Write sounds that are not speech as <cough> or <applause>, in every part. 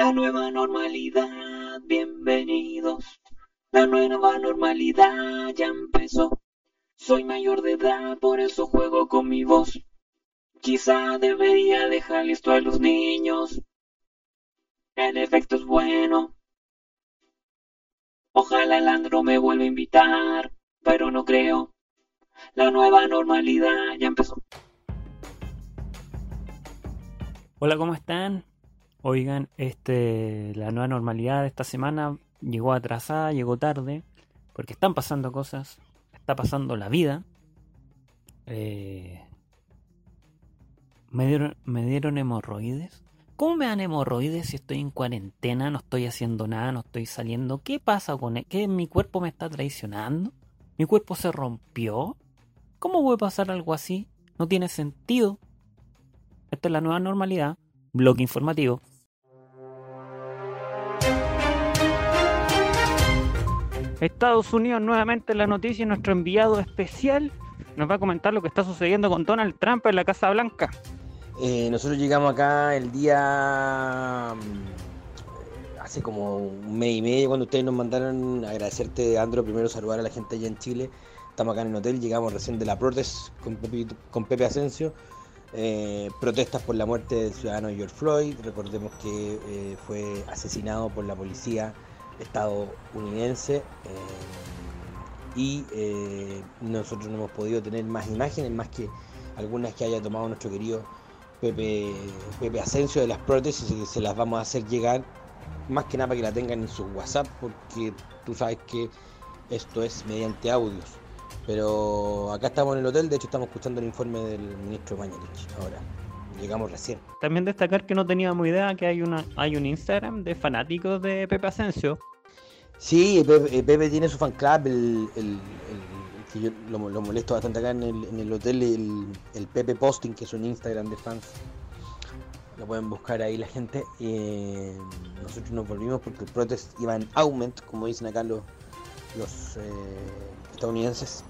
La nueva normalidad, bienvenidos. La nueva normalidad ya empezó. Soy mayor de edad, por eso juego con mi voz. Quizá debería dejar esto a los niños. En efecto es bueno. Ojalá el Andro me vuelva a invitar, pero no creo. La nueva normalidad ya empezó. Hola, ¿cómo están? Oigan, este, la nueva normalidad de esta semana llegó atrasada, llegó tarde, porque están pasando cosas, está pasando la vida. Eh, me, dieron, me dieron hemorroides. ¿Cómo me dan hemorroides si estoy en cuarentena, no estoy haciendo nada, no estoy saliendo? ¿Qué pasa con él? ¿Qué mi cuerpo me está traicionando? ¿Mi cuerpo se rompió? ¿Cómo puede pasar algo así? No tiene sentido. Esta es la nueva normalidad. Bloque informativo. Estados Unidos nuevamente en la noticia. Nuestro enviado especial nos va a comentar lo que está sucediendo con Donald Trump en la Casa Blanca. Eh, nosotros llegamos acá el día mm, hace como un mes y medio cuando ustedes nos mandaron agradecerte Andro primero saludar a la gente allá en Chile estamos acá en el hotel llegamos recién de la protest con Pepe, con Pepe Asensio eh, protestas por la muerte del ciudadano George Floyd recordemos que eh, fue asesinado por la policía estadounidense eh, y eh, nosotros no hemos podido tener más imágenes más que algunas que haya tomado nuestro querido Pepe, Pepe Asensio de las prótesis y se las vamos a hacer llegar más que nada para que la tengan en su WhatsApp porque tú sabes que esto es mediante audios. Pero acá estamos en el hotel, de hecho estamos escuchando el informe del ministro Mañalich ahora. Llegamos recién. También destacar que no teníamos idea que hay una hay un Instagram de fanáticos de Pepe Asensio. Sí, Pepe, Pepe tiene su fan club, el, que yo lo, molesto bastante acá en el, en el hotel, el, el Pepe Posting, que es un Instagram de fans. Lo pueden buscar ahí la gente. Eh, nosotros nos volvimos porque el protest iba en aumento, como dicen acá los, los eh, estadounidenses.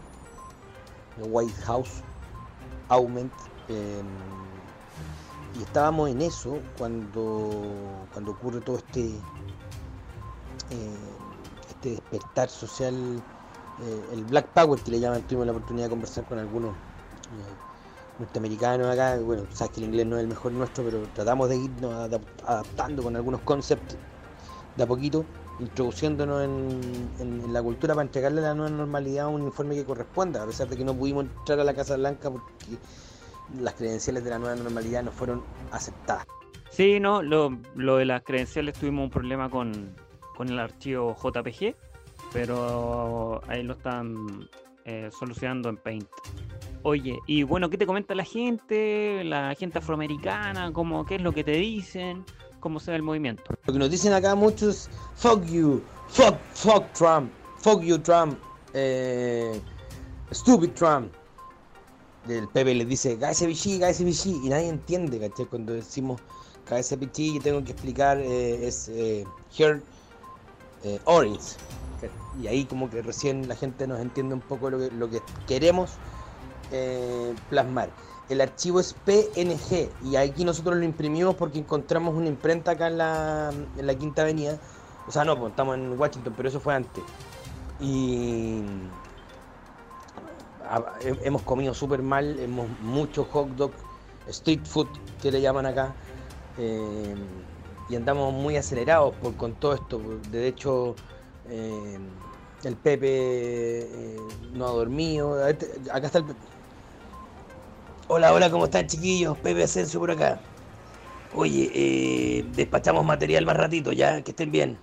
El White House, aumento. eh, y estábamos en eso cuando, cuando ocurre todo este eh, este despertar social, eh, el Black Power que le llaman, tuvimos la oportunidad de conversar con algunos eh, norteamericanos acá, bueno, sabes que el inglés no es el mejor nuestro, pero tratamos de irnos adap- adaptando con algunos conceptos de a poquito, introduciéndonos en, en- en la cultura para entregarle a la nueva normalidad un informe que corresponda, a pesar de que no pudimos entrar a la Casa Blanca porque las credenciales de la nueva normalidad no fueron aceptadas. Sí, no, lo, lo de las credenciales tuvimos un problema con, con el archivo JPG, pero ahí lo están eh, solucionando en Paint. Oye, y bueno, ¿qué te comenta la gente? La gente afroamericana, ¿cómo, ¿qué es lo que te dicen? ¿Cómo se ve el movimiento? Lo que nos dicen acá muchos, fuck you, fuck, fuck Trump, fuck you Trump, eh, stupid Trump. El Pepe les dice, cállese bichí, y nadie entiende, ¿cachai? Cuando decimos bichí, yo tengo que explicar, eh, es eh, here, eh, orange. Y ahí como que recién la gente nos entiende un poco lo que, lo que queremos eh, plasmar. El archivo es PNG y aquí nosotros lo imprimimos porque encontramos una imprenta acá en la, en la Quinta Avenida. O sea, no, pues, estamos en Washington, pero eso fue antes. Y he- hemos comido súper mal, hemos mucho hot dog, street food que le llaman acá. eh, y andamos muy acelerados por, con todo esto. De hecho, eh, el Pepe eh, no ha dormido. A ver, te- Acá está el Pepe. Hola, hola, ¿cómo están chiquillos? Pepe Asensio por acá. Oye, eh, despachamos material más ratito, ya, que estén bien.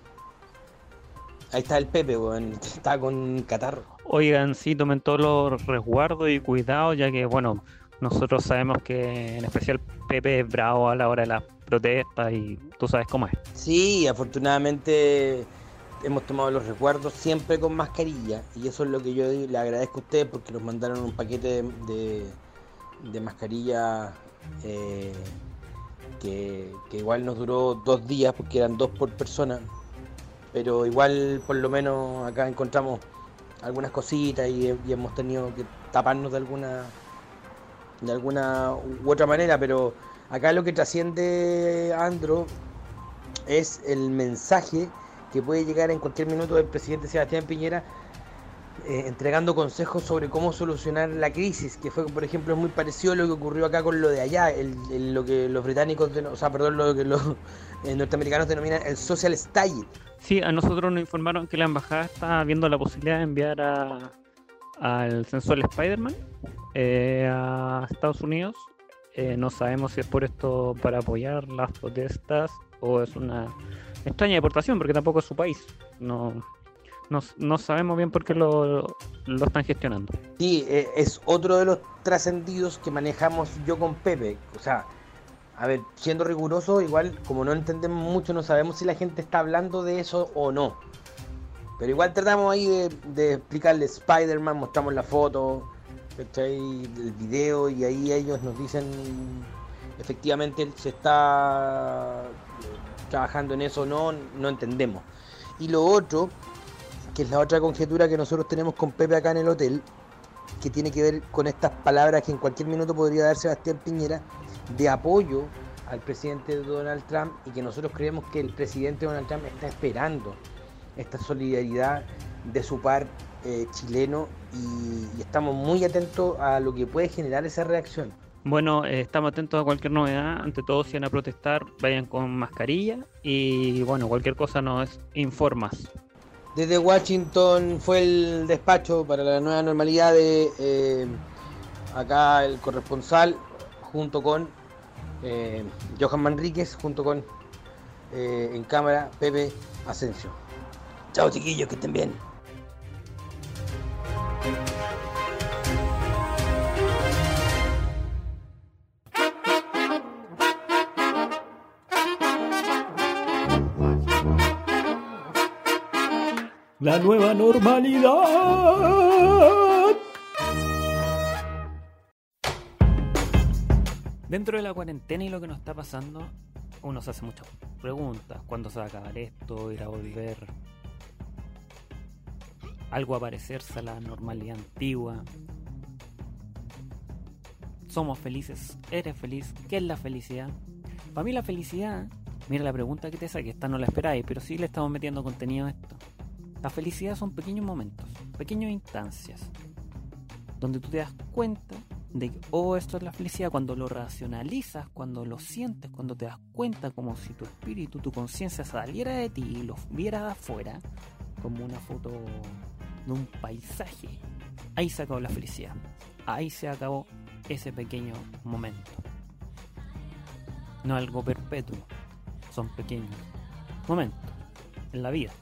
Ahí está el Pepe. Está con catarro. Oigan, sí, tomen todos los resguardos y cuidados, ya que, bueno, nosotros sabemos que en especial Pepe es bravo a la hora de las protestas y tú sabes cómo es. Sí, afortunadamente hemos tomado los recuerdos siempre con mascarilla. Y eso es lo que yo le agradezco a ustedes porque nos mandaron un paquete de, de, mascarilla eh, que, que igual nos duró dos días porque eran dos por persona. Pero igual por lo menos acá encontramos algunas cositas y, y hemos tenido que taparnos de alguna de alguna u otra manera, pero acá lo que trasciende Andro es el mensaje que puede llegar en cualquier minuto del presidente Sebastián Piñera eh, entregando consejos sobre cómo solucionar la crisis, que fue, por ejemplo, muy parecido a lo que ocurrió acá con lo de allá, lo que los británicos, o sea, perdón, lo que los eh, norteamericanos denominan el social style. Sí, a nosotros nos informaron que la embajada está viendo la posibilidad de enviar a, al sensual Spider-Man eh, a Estados Unidos. No sabemos si es por esto para apoyar las protestas o es una extraña deportación, porque tampoco es su país. No, no, sabemos bien por qué lo, están gestionando. Sí, eh, es otro de los trascendidos que manejamos yo con Pepe. O sea, a ver, siendo riguroso, igual como no entendemos mucho, no sabemos si la gente está hablando de eso o no. Pero igual tratamos ahí de, de explicarle Spider-Man, mostramos la foto, el video y ahí ellos nos dicen efectivamente se está trabajando en eso o no, no entendemos. Y lo otro que es la otra conjetura que nosotros tenemos con Pepe acá en el hotel, que tiene que ver con estas palabras que en cualquier minuto podría dar Sebastián Piñera de apoyo al presidente Donald Trump y que nosotros creemos que el presidente Donald Trump está esperando esta solidaridad de su par eh, chileno y, estamos muy atentos a lo que puede generar esa reacción. Bueno, eh, estamos atentos a cualquier novedad. Ante todo, si van a protestar, vayan con mascarilla y bueno, cualquier cosa nos informas. Desde Washington fue el despacho para la nueva normalidad de eh, acá el corresponsal junto con eh, Johan Manríquez, junto con eh, en cámara Pepe Asensio. Chao chiquillos, que estén bien. Nueva normalidad. Dentro de la cuarentena y lo que nos está pasando, uno se hace muchas preguntas. ¿Cuándo se va a acabar esto? ¿Irá a volver algo a parecerse a la normalidad antigua? ¿Somos felices? ¿Eres feliz? ¿Qué es la felicidad? Para mí la felicidad, mira la pregunta que te saqué, esta no la esperáis, pero sí le estamos metiendo contenido a esto. La felicidad son pequeños momentos, pequeñas instancias, donde tú te das cuenta de que, oh, esto es la felicidad, cuando lo racionalizas, cuando lo sientes, cuando te das cuenta como si tu espíritu, tu conciencia saliera de ti y lo viera de afuera, como una foto de un paisaje. Ahí se acabó la felicidad. Ahí se acabó ese pequeño momento. No algo perpetuo, son pequeños momentos en la vida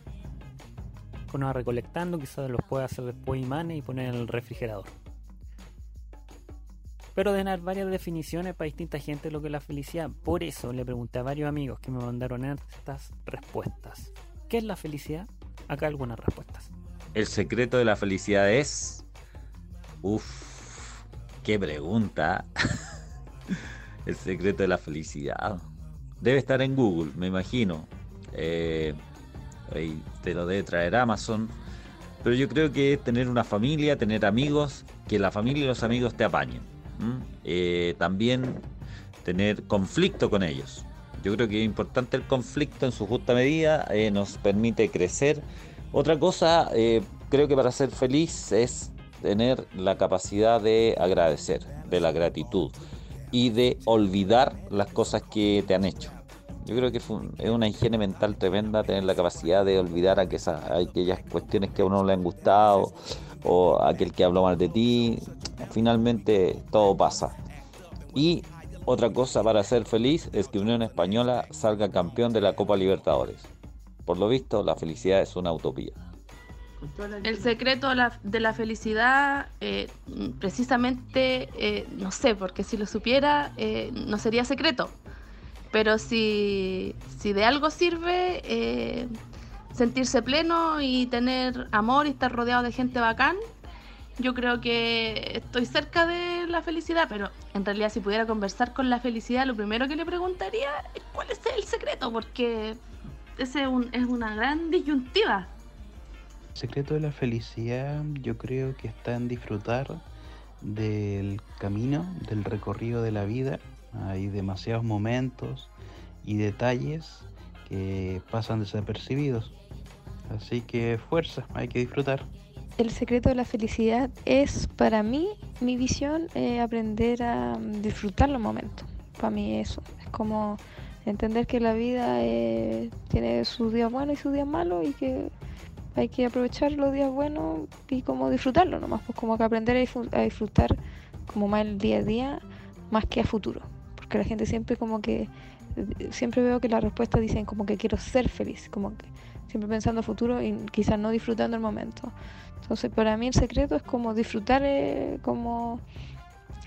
uno va recolectando, quizás los pueda hacer después imanes y poner en el refrigerador. Pero de dar varias definiciones para distinta gente lo que es la felicidad. Por eso le pregunté a varios amigos que me mandaron estas respuestas. ¿Qué es la felicidad? Acá algunas respuestas. El secreto de la felicidad es... Uf, qué pregunta. <laughs> El secreto de la felicidad. Debe estar en Google, me imagino. Eh, ahí te lo debe traer Amazon. Pero yo creo que es tener una familia, tener amigos, que la familia y los amigos te apañen. Eh, también tener conflicto con ellos. Yo creo que es importante el conflicto en su justa medida, eh, nos permite crecer. Otra cosa, eh, creo que para ser feliz es tener la capacidad de agradecer, de la gratitud y de olvidar las cosas que te han hecho. Yo creo que es una higiene mental tremenda tener la capacidad de olvidar aquellas cuestiones que a uno no le han gustado o aquel que habló mal de ti. Finalmente todo pasa. Y otra cosa para ser feliz es que Unión Española salga campeón de la Copa Libertadores. Por lo visto, la felicidad es una utopía. El secreto de la felicidad, eh, precisamente, eh, no sé, porque si lo supiera, eh, no sería secreto. Pero si, si de algo sirve eh, sentirse pleno y tener amor y estar rodeado de gente bacán, yo creo que estoy cerca de la felicidad, pero en realidad si pudiera conversar con la felicidad, lo primero que le preguntaría es cuál es el secreto, porque ese es, es una gran disyuntiva. El secreto de la felicidad yo creo que está en disfrutar del camino, del recorrido de la vida hay demasiados momentos y detalles que pasan desapercibidos. Así que fuerza, hay que disfrutar. El secreto de la felicidad es para mí, mi visión, eh, aprender a disfrutar los momentos. Para mí eso, es como entender que la vida eh, tiene sus días buenos y sus días malos y que hay que aprovechar los días buenos y como disfrutarlo nomás, pues como que aprender a disfrutar como más el día a día más que a futuro, porque la gente siempre como que siempre veo que las respuestas dicen como que quiero ser feliz, como que siempre pensando futuro y quizás no disfrutando el momento. Entonces para mí el secreto es como disfrutar eh, como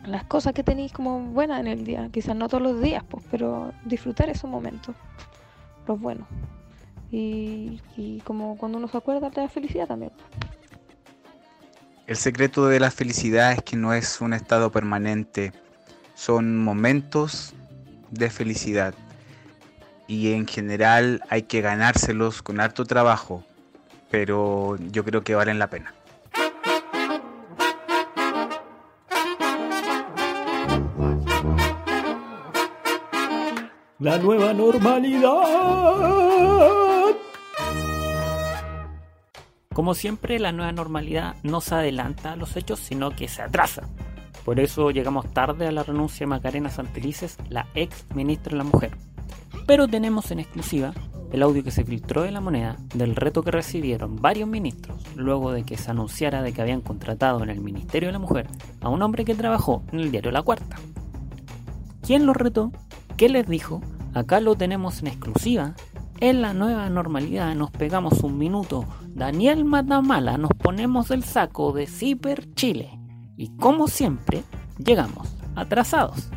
las cosas que tenéis como buenas en el día, quizás no todos los días, pues, pero disfrutar esos momentos, los buenos. Y, como cuando uno se acuerda de la felicidad también. El secreto de la felicidad es que no es un estado permanente, son momentos de felicidad. Y en general hay que ganárselos con harto trabajo, pero yo creo que valen la pena. La nueva normalidad. Como siempre, la nueva normalidad no se adelanta a los hechos, sino que se atrasa. Por eso llegamos tarde a la renuncia de Macarena Santelices, la ex ministra de la Mujer. Pero tenemos en exclusiva el audio que se filtró de la moneda del reto que recibieron varios ministros luego de que se anunciara de que habían contratado en el Ministerio de la Mujer a un hombre que trabajó en el diario La Cuarta. ¿Quién los retó? ¿Qué les dijo? Acá lo tenemos en exclusiva en la nueva normalidad nos pegamos un minuto. Daniel Matamala nos ponemos el saco de Ciper Chile. Y como siempre, llegamos atrasados.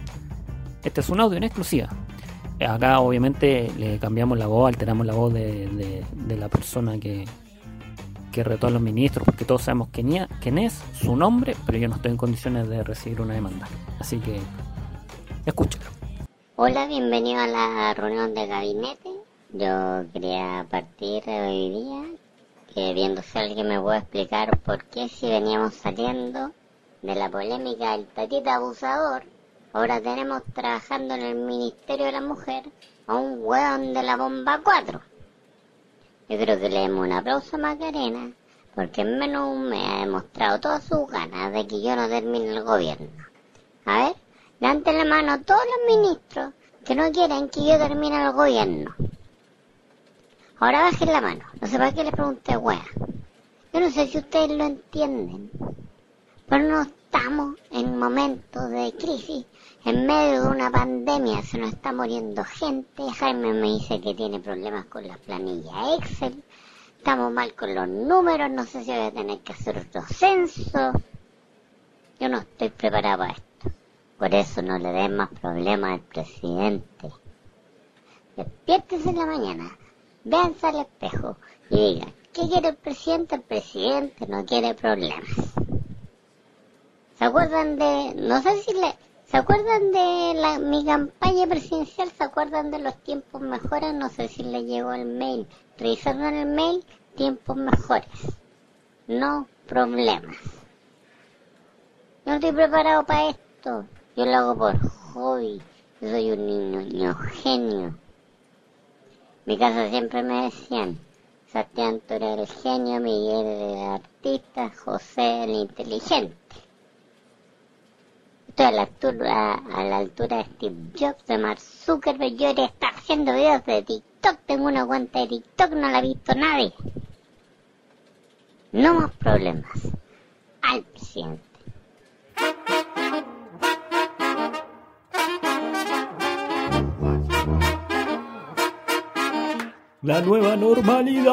Este es un audio en exclusiva. Acá obviamente le cambiamos la voz, alteramos la voz de, la persona que, retó a los ministros, porque todos sabemos quién, quién es, su nombre, pero yo no estoy en condiciones de recibir una demanda. Así que, escúchalo. Hola, bienvenido a la reunión de gabinete. Yo quería partir hoy día que viendo si alguien me puede explicar por qué si veníamos saliendo de la polémica del tatita abusador, ahora tenemos trabajando en el Ministerio de la Mujer a un hueón de la bomba 4. Yo creo que le demos un aplauso a Macarena porque en menos mes ha demostrado todas sus ganas de que yo no termine el gobierno. A ver, levanten la mano a todos los ministros que no quieren que yo termine el gobierno. Ahora bajen la mano. No sé para qué les pregunté, wea. Yo no sé si ustedes lo entienden. Pero no estamos en momentos de crisis. En medio de una pandemia se nos está muriendo gente. Jaime me dice que tiene problemas con las planillas Excel. Estamos mal con los números. No sé si voy a tener que hacer otro censo. Yo no estoy preparado para esto. Por eso no le den más problemas al presidente. Despiértese en la mañana véanse al espejo y digan, ¿qué quiere el presidente? El presidente no quiere problemas. ¿Se acuerdan de, no sé si le, ¿se acuerdan de la, mi campaña presidencial? ¿Se acuerdan de los tiempos mejores? No sé si le llegó el mail. Revisando el mail, tiempos mejores. No problemas. No estoy preparado para esto. Yo lo hago por hobby. Yo soy un niño genio mi casa siempre me decían, Santiago era el genio, Miguel el artista, José el inteligente. Estoy a la altura, a la altura de Steve Jobs, de Mark Zuckerberg, yo debería estar haciendo videos de TikTok, tengo una cuenta de TikTok, no la ha visto nadie. No más problemas. Al presidente. la nueva normalidad.